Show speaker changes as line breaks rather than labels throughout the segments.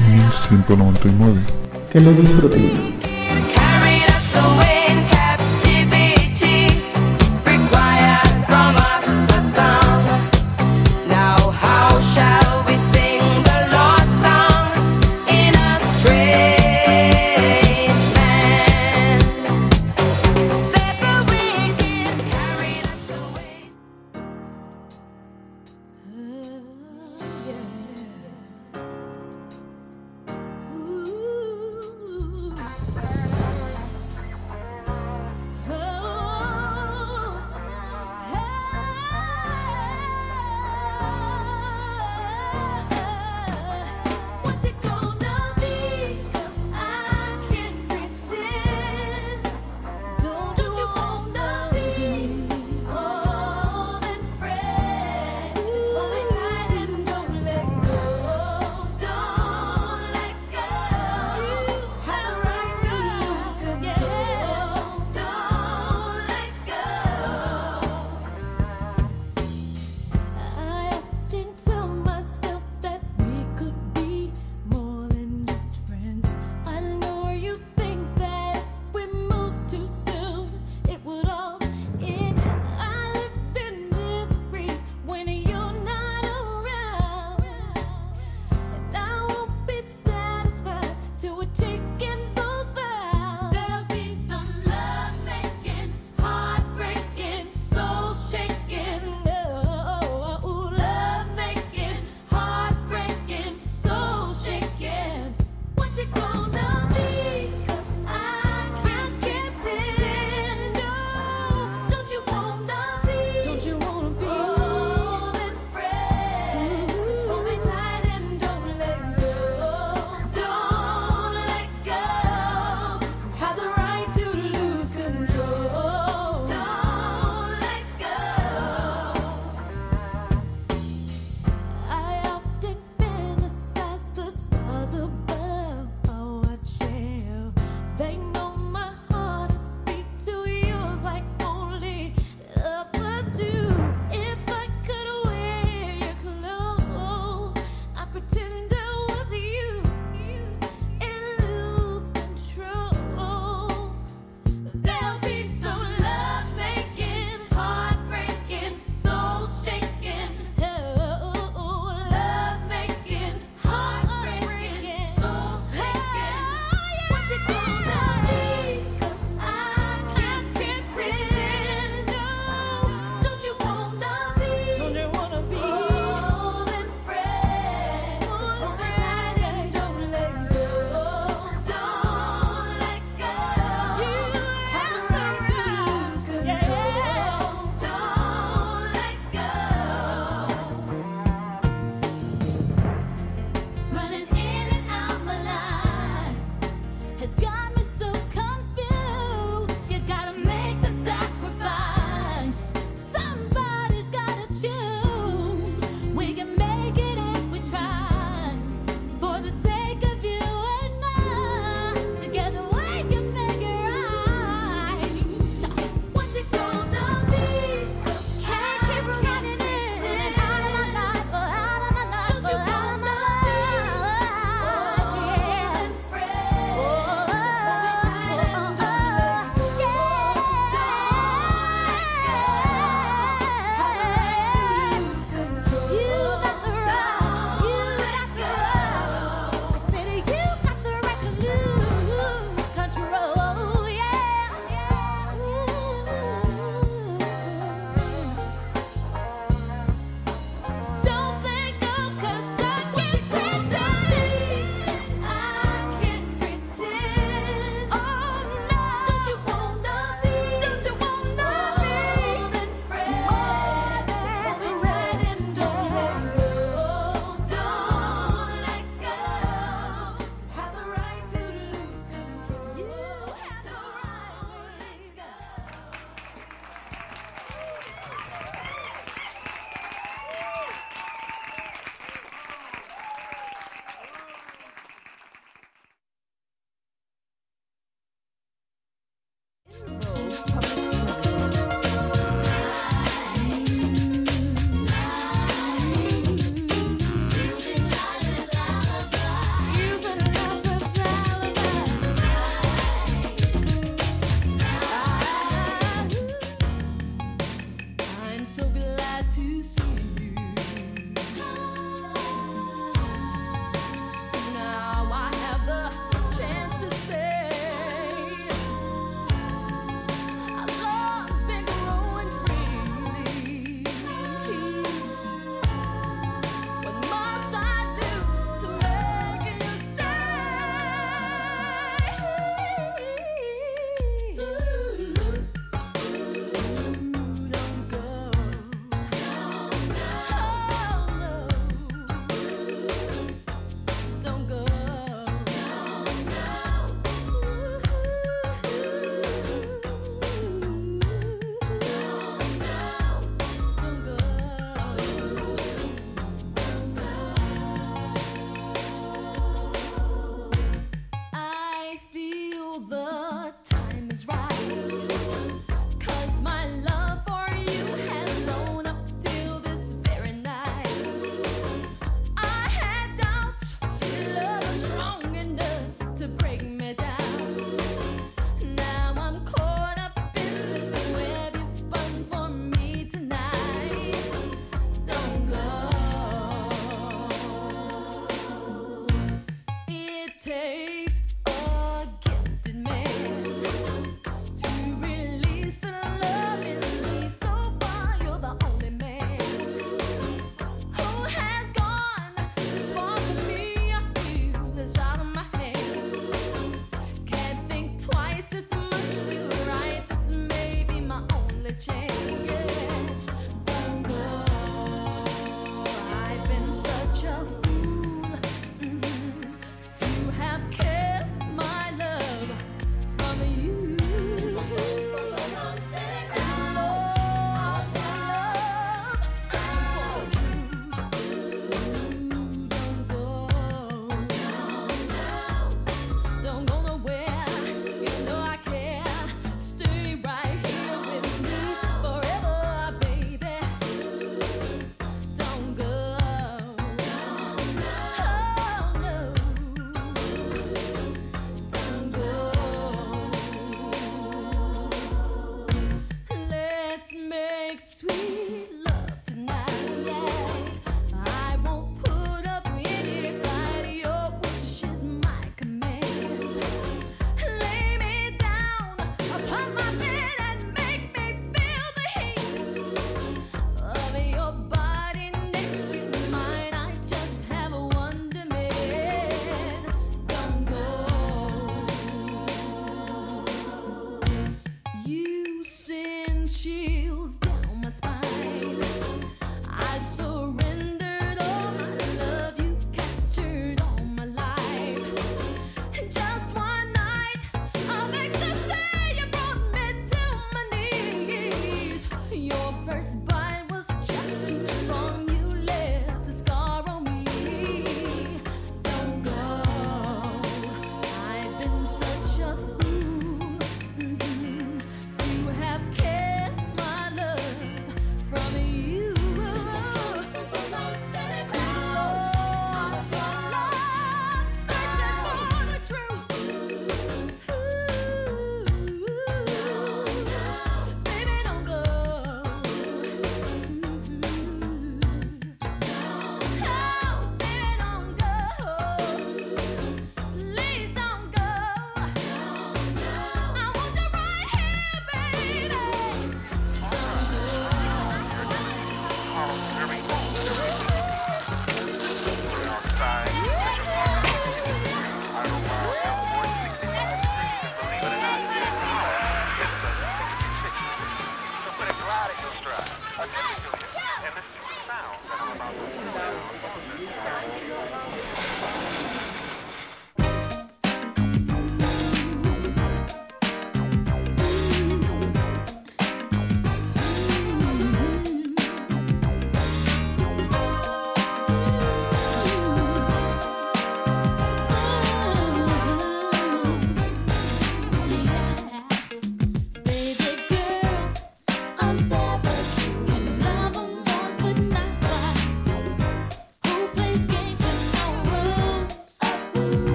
1199.
que lo disfruten.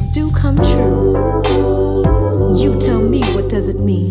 dreams do
come true. You tell me what does it mean?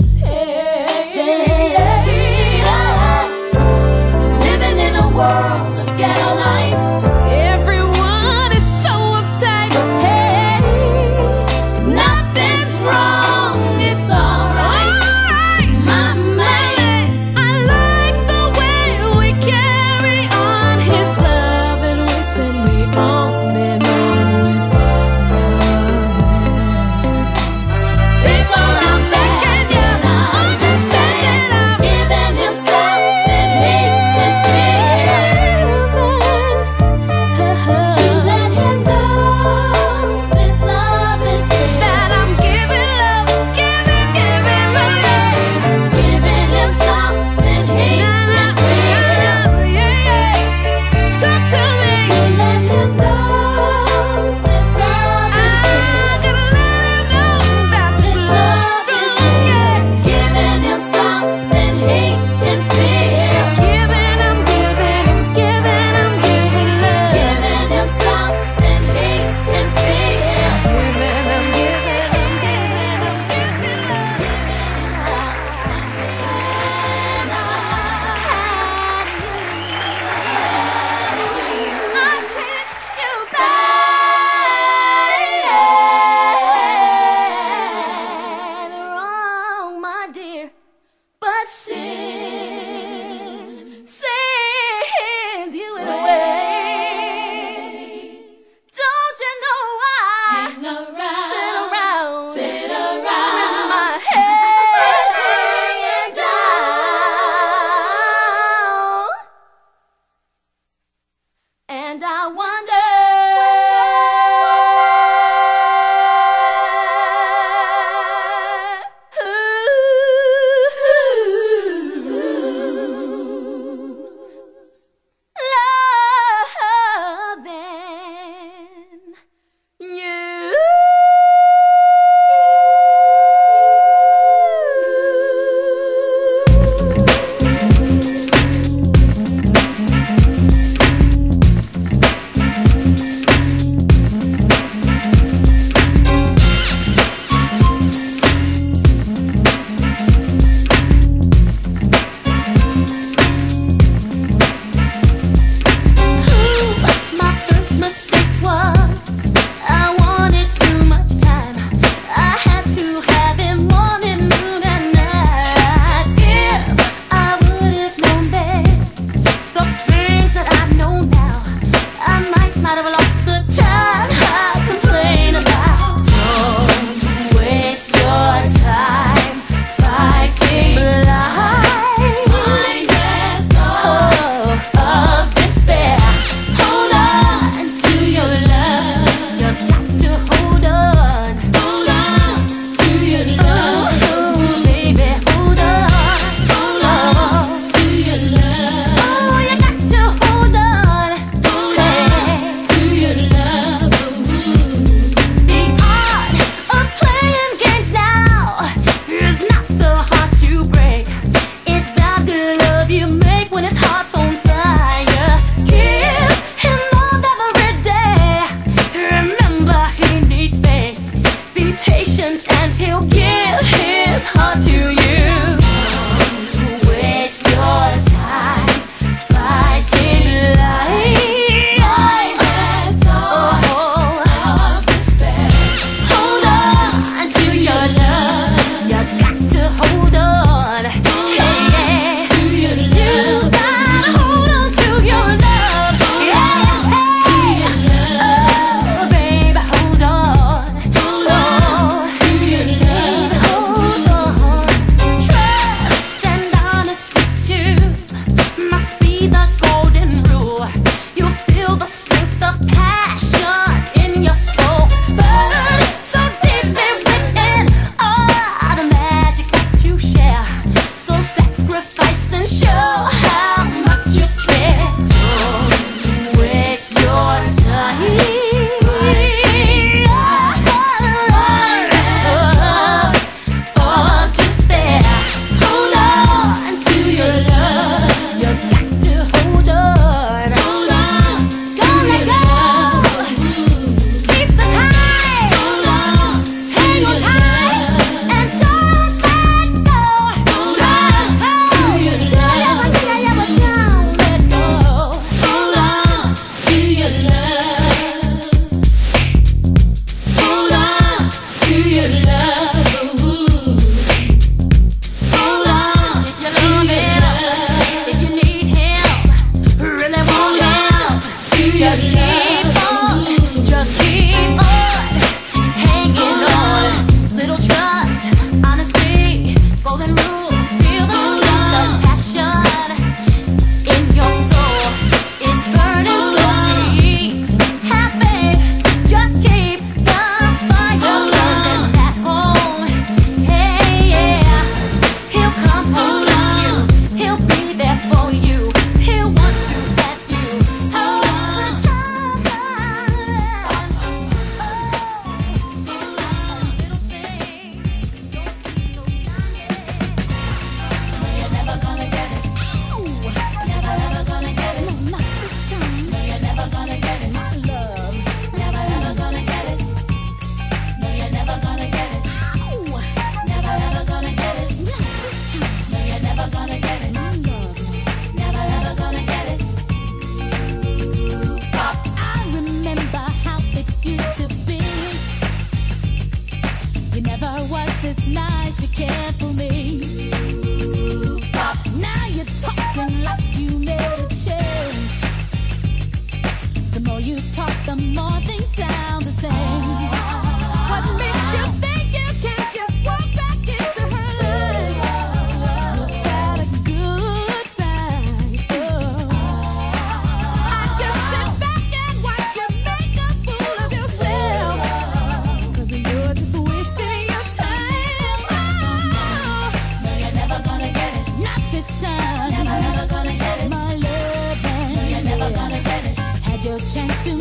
Jackson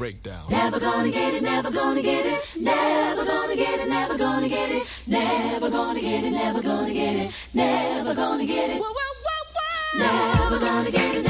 breakdown.
Never gonna get it, never gonna get it, never gonna get it, never gonna get it, never gonna get it, never gonna get it, never gonna get it, never gonna get it.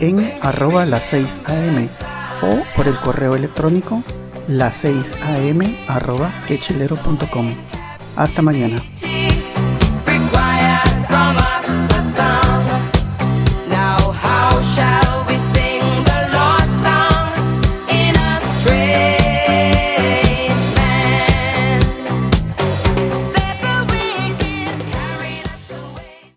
en arroba las 6 am o por el correo electrónico las 6 am arroba quechilero.com. Hasta mañana.